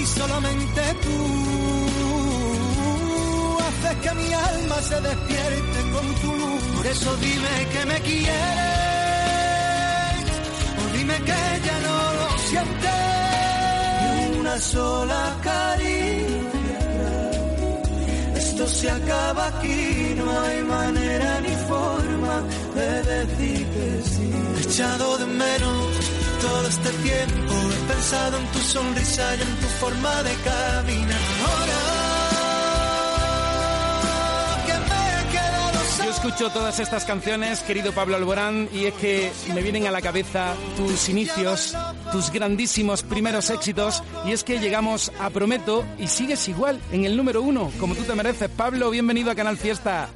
y solamente tú haces que mi alma se despierte con tu luz. Por eso dime que me quieres o dime que ya no lo sientes. Una sola caricia. Esto se acaba aquí, no hay manera ni forma de decir que sí. Echado de menos todo este tiempo, he pensado en tu sonrisa y en tu forma de caminar. Ahora que me he quedado Yo escucho todas estas canciones, querido Pablo Alborán, y es que me vienen a la cabeza tus inicios, tus grandísimos primeros éxitos, y es que llegamos a Prometo y sigues igual en el número uno, como tú te mereces. Pablo, bienvenido a Canal Fiesta.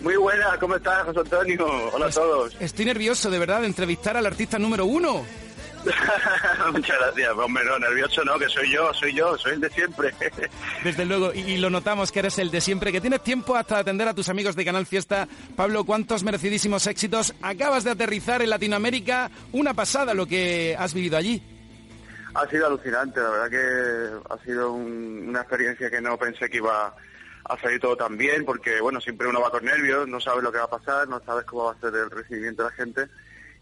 Muy buena, ¿cómo estás, José Antonio? Hola a todos. Estoy nervioso, de verdad, de entrevistar al artista número uno. Muchas gracias, hombre, no, nervioso no, que soy yo, soy yo, soy el de siempre. Desde luego, y, y lo notamos que eres el de siempre, que tienes tiempo hasta atender a tus amigos de Canal Fiesta. Pablo, ¿cuántos merecidísimos éxitos? Acabas de aterrizar en Latinoamérica, una pasada lo que has vivido allí. ha sido alucinante, la verdad que ha sido un- una experiencia que no pensé que iba a salir todo tan bien, porque bueno, siempre uno va con nervios, no sabes lo que va a pasar, no sabes cómo va a ser el recibimiento de la gente,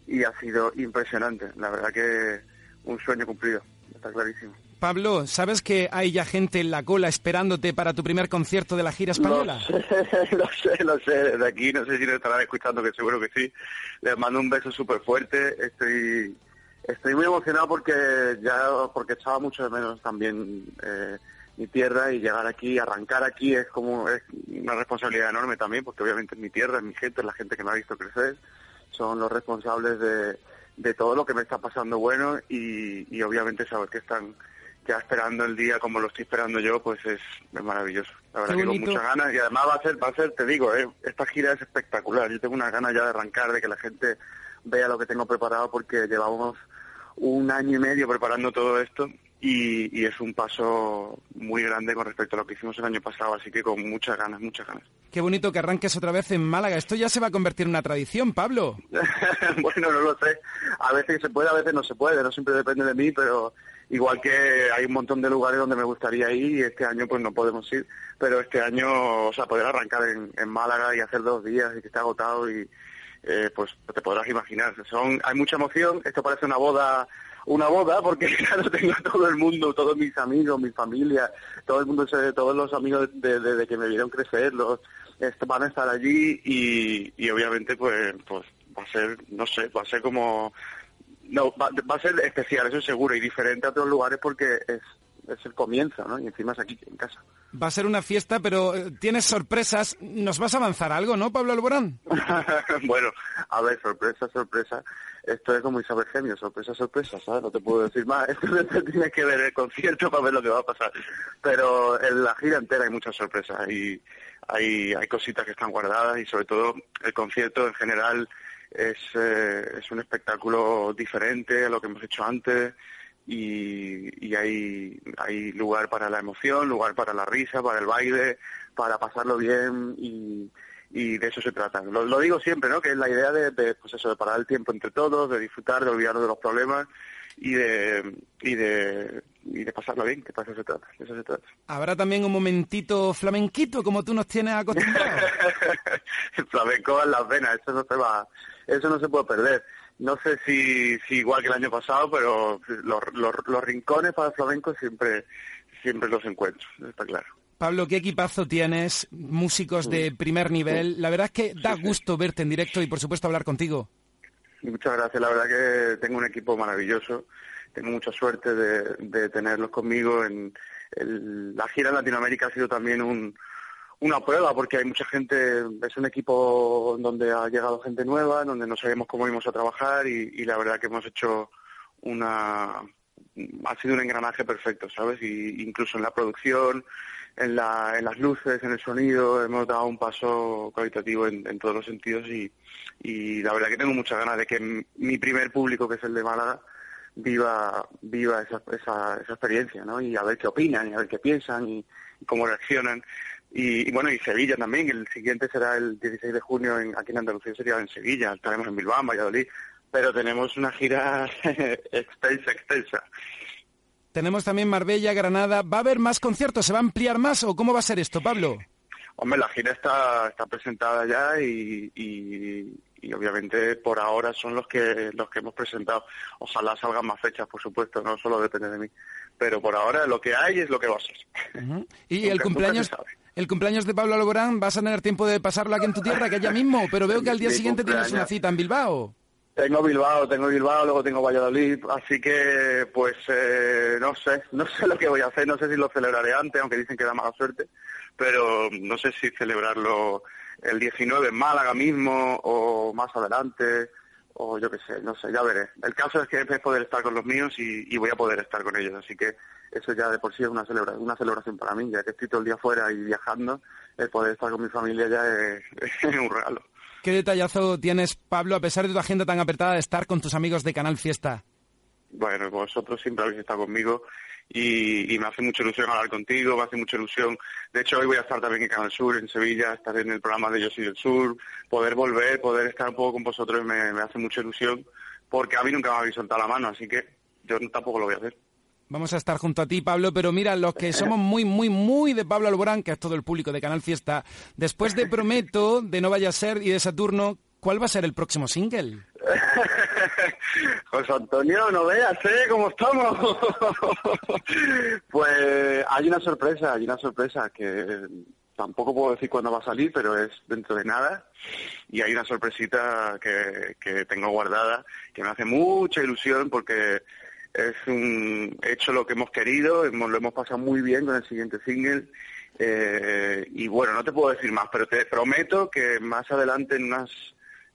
y ha sido impresionante, la verdad que un sueño cumplido, está clarísimo. Pablo, ¿sabes que hay ya gente en la cola esperándote para tu primer concierto de la gira española? Lo sé, lo sé, lo sé. Desde aquí, no sé si lo estarán escuchando, que seguro que sí. Les mando un beso súper fuerte. Estoy estoy muy emocionado porque ya porque echaba mucho de menos también eh, mi tierra y llegar aquí, arrancar aquí es como es una responsabilidad enorme también, porque obviamente es mi tierra, es mi gente, es la gente que me ha visto crecer. Son los responsables de, de todo lo que me está pasando bueno y, y obviamente saber que están ya esperando el día como lo estoy esperando yo, pues es, es maravilloso. La verdad que con muchas ganas y además va a ser, va a ser, te digo, eh, esta gira es espectacular. Yo tengo unas ganas ya de arrancar, de que la gente vea lo que tengo preparado porque llevamos un año y medio preparando todo esto y, y es un paso muy grande con respecto a lo que hicimos el año pasado, así que con muchas ganas, muchas ganas. Qué bonito que arranques otra vez en Málaga. Esto ya se va a convertir en una tradición, Pablo. bueno, no lo sé. A veces se puede, a veces no se puede. No siempre depende de mí, pero igual que hay un montón de lugares donde me gustaría ir y este año pues no podemos ir. Pero este año, o sea, poder arrancar en, en Málaga y hacer dos días y que esté agotado y eh, pues te podrás imaginar. Son, hay mucha emoción. Esto parece una boda una boda porque claro tengo a todo el mundo todos mis amigos mi familia todo el mundo todos los amigos de, de- de que me vieron crecer los est- van a estar allí y, y obviamente pues pues va a ser no sé va a ser como no va, va a ser especial eso seguro y diferente a otros lugares porque es es el comienzo no y encima es aquí en casa Va a ser una fiesta, pero eh, tienes sorpresas. ¿Nos vas a avanzar algo, no, Pablo Alborán? bueno, a ver, sorpresa, sorpresa. Esto es como Isabel Gemio, sorpresa, sorpresa, ¿sabes? No te puedo decir más. Esto tiene que ver el concierto para ver lo que va a pasar. Pero en la gira entera hay muchas sorpresas y hay, hay cositas que están guardadas y sobre todo el concierto en general es, eh, es un espectáculo diferente a lo que hemos hecho antes y, y hay, hay lugar para la emoción, lugar para la risa, para el baile, para pasarlo bien y, y de eso se trata. Lo, lo digo siempre, ¿no? Que es la idea de, de, pues eso, de parar el tiempo entre todos, de disfrutar, de olvidarnos de los problemas y de, y de, y de pasarlo bien, que para eso se trata, de eso se trata. Habrá también un momentito flamenquito, como tú nos tienes acostumbrados. el flamenco en las venas, eso no se va, eso no se puede perder. No sé si, si igual que el año pasado, pero los, los, los rincones para el flamenco siempre, siempre los encuentro, está claro. Pablo, qué equipazo tienes, músicos de primer nivel. La verdad es que da gusto verte en directo y, por supuesto, hablar contigo. Muchas gracias, la verdad que tengo un equipo maravilloso, tengo mucha suerte de, de tenerlos conmigo. En el- la gira en Latinoamérica ha sido también un, una prueba porque hay mucha gente, es un equipo donde ha llegado gente nueva, donde no sabíamos cómo íbamos a trabajar y, y la verdad que hemos hecho una, ha sido un engranaje perfecto, ¿sabes? Y incluso en la producción, en, la, en las luces, en el sonido, hemos dado un paso cualitativo en, en todos los sentidos y, y la verdad que tengo muchas ganas de que mi primer público, que es el de Málaga, viva viva esa, esa, esa experiencia, ¿no? Y a ver qué opinan, y a ver qué piensan, y, y cómo reaccionan. Y, y bueno, y Sevilla también, el siguiente será el 16 de junio en, aquí en Andalucía, sería en Sevilla, estaremos en Bilbao, en Valladolid, pero tenemos una gira extensa, extensa. Tenemos también Marbella, Granada. ¿Va a haber más conciertos? ¿Se va a ampliar más o cómo va a ser esto, Pablo? Hombre, la gira está, está presentada ya y, y, obviamente por ahora son los que los que hemos presentado. Ojalá salgan más fechas, por supuesto, no solo depende de mí. Pero por ahora lo que hay es lo que va a ser. ¿Y el cumpleaños? El cumpleaños de Pablo Alborán, ¿vas a tener tiempo de pasarlo aquí en tu tierra, que allá mismo? Pero veo que al día siguiente tienes una cita en Bilbao. Tengo Bilbao, tengo Bilbao, luego tengo Valladolid, así que pues eh, no sé, no sé lo que voy a hacer, no sé si lo celebraré antes, aunque dicen que da mala suerte, pero no sé si celebrarlo el 19 en Málaga mismo o más adelante o yo qué sé, no sé, ya veré. El caso es que es poder estar con los míos y, voy a poder estar con ellos, así que eso ya de por sí es una celebración, una celebración para mí, ya que estoy todo el día fuera y viajando, el poder estar con mi familia ya es, un regalo. ¿Qué detallazo tienes, Pablo, a pesar de tu agenda tan apretada, de estar con tus amigos de Canal Fiesta? Bueno, vosotros siempre habéis estado conmigo y, me hace mucha ilusión hablar contigo, me hace mucha ilusión. De hecho, hoy voy a estar también en Canal Sur, en Sevilla, estar en el programa de Yo soy del Sur, poder volver, poder estar un poco con vosotros me, hace mucha ilusión, porque a mí nunca me habéis soltado la mano, así que yo tampoco lo voy a hacer. Vamos a estar junto a ti, Pablo, pero mira, los que somos muy, muy, muy de Pablo Alborán, que es todo el público de Canal Fiesta, después de Prometo, de No Vaya a Ser y de Saturno, ¿cuál va a ser el próximo single? José Antonio, no veas, ¿eh? ¿Cómo estamos? pues hay una sorpresa, hay una sorpresa que tampoco puedo decir cuándo va a salir, pero es dentro de nada. Y hay una sorpresita que, que tengo guardada, que me hace mucha ilusión porque es un hecho lo que hemos querido, hemos, lo hemos pasado muy bien con el siguiente single. Eh, y bueno, no te puedo decir más, pero te prometo que más adelante en unas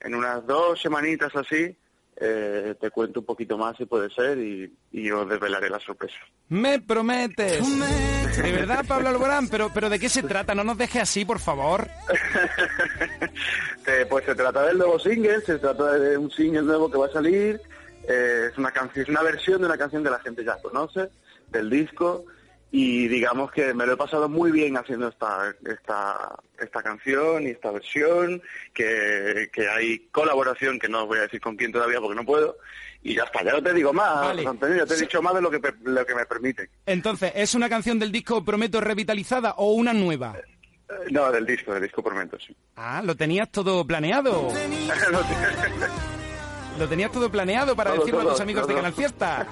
en unas dos semanitas así, eh, te cuento un poquito más si puede ser y, y, os desvelaré la sorpresa. ¡Me prometes! De verdad, Pablo Alborán, pero, pero ¿de qué se trata? No nos deje así, por favor. pues se trata del nuevo single, se trata de un single nuevo que va a salir. Eh, es una canción, es una versión de una canción que la gente ya conoce, del disco y digamos que me lo he pasado muy bien haciendo esta esta esta canción y esta versión que, que hay colaboración que no os voy a decir con quién todavía porque no puedo y ya está ya no te digo más Antonio ya te he dicho más de lo que lo que me permite. Entonces es una canción del disco Prometo revitalizada o una nueva eh, no del disco del disco Prometo sí. Ah lo tenías todo planeado Lo tenías todo planeado para decirlo a tus amigos de Canal Fiesta.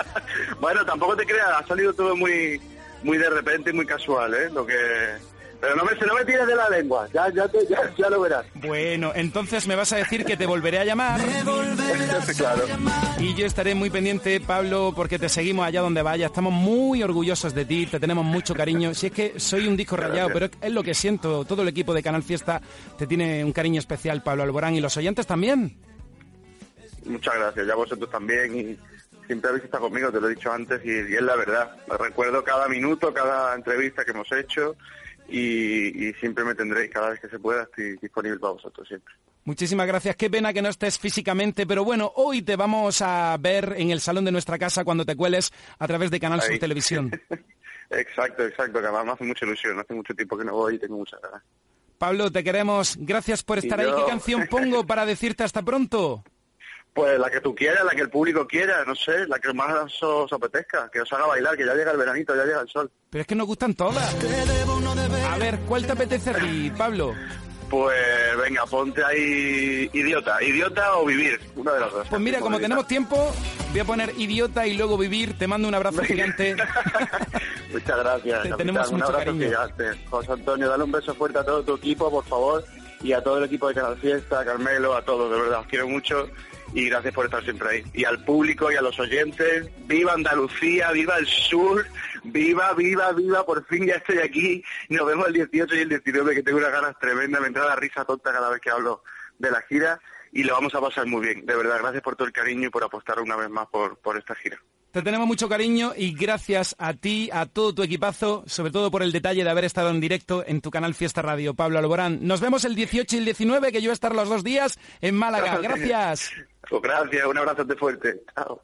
bueno, tampoco te creas, ha salido todo muy muy de repente y muy casual, ¿eh? Lo que pero no me, no me tires de la lengua, ya, ya, ya, lo verás. Bueno, entonces me vas a decir que te volveré a llamar. claro. Y yo estaré muy pendiente, Pablo, porque te seguimos allá donde vayas. Estamos muy orgullosos de ti, te tenemos mucho cariño. Si es que soy un disco rayado, pero es lo que siento. Todo el equipo de Canal Fiesta te tiene un cariño especial, Pablo Alborán, y los oyentes también. Muchas gracias, ya vosotros también y siempre habéis estado conmigo, te lo he dicho antes y, es la verdad. recuerdo cada minuto, cada entrevista que hemos hecho y, siempre me tendréis, cada vez que se pueda estoy disponible para vosotros siempre. Muchísimas gracias. Qué pena que no estés físicamente, pero bueno, hoy te vamos a ver en el salón de nuestra casa cuando te cueles a través de Canal Sur Televisión. exacto, exacto, que además me hace mucha ilusión. Hace mucho tiempo que no voy y tengo muchas ganas. Pablo, te queremos. Gracias por estar ahí. ¿Qué canción pongo para decirte hasta pronto? Pues la que tú quieras, la que el público quiera, no sé, la que más os, apetezca, que os haga bailar, que ya llega el veranito, ya llega el sol. Pero es que nos gustan todas. A ver, ¿cuál te apetece a Pablo? Pues venga, ponte ahí idiota, idiota o vivir, una de las dos. Pues mira, como tenemos tiempo, voy a poner idiota y luego vivir. Te mando un abrazo gigante. Muchas gracias. tenemos un abrazo cariño. gigante. José Antonio, dale un beso fuerte a todo tu equipo, por favor, y a todo el equipo de Canal Fiesta, a Carmelo, a todos, de verdad, os quiero mucho y gracias por estar siempre ahí. Y al público y a los oyentes, viva Andalucía, viva el sur, viva, viva, viva, por fin ya estoy aquí. Nos vemos el 18 y el 19 que tengo unas ganas tremendas, me entra la risa tonta cada vez que hablo de la gira y lo vamos a pasar muy bien. De verdad, gracias por todo el cariño y por apostar una vez más por, por esta gira. Te tenemos mucho cariño y gracias a ti, a todo tu equipazo, sobre todo por el detalle de haber estado en directo en tu canal Fiesta Radio, Pablo Alborán. Nos vemos el 18 y el 19, que yo voy a estar los dos días en Málaga. Gracias. Gracias, un abrazo fuerte. Chao.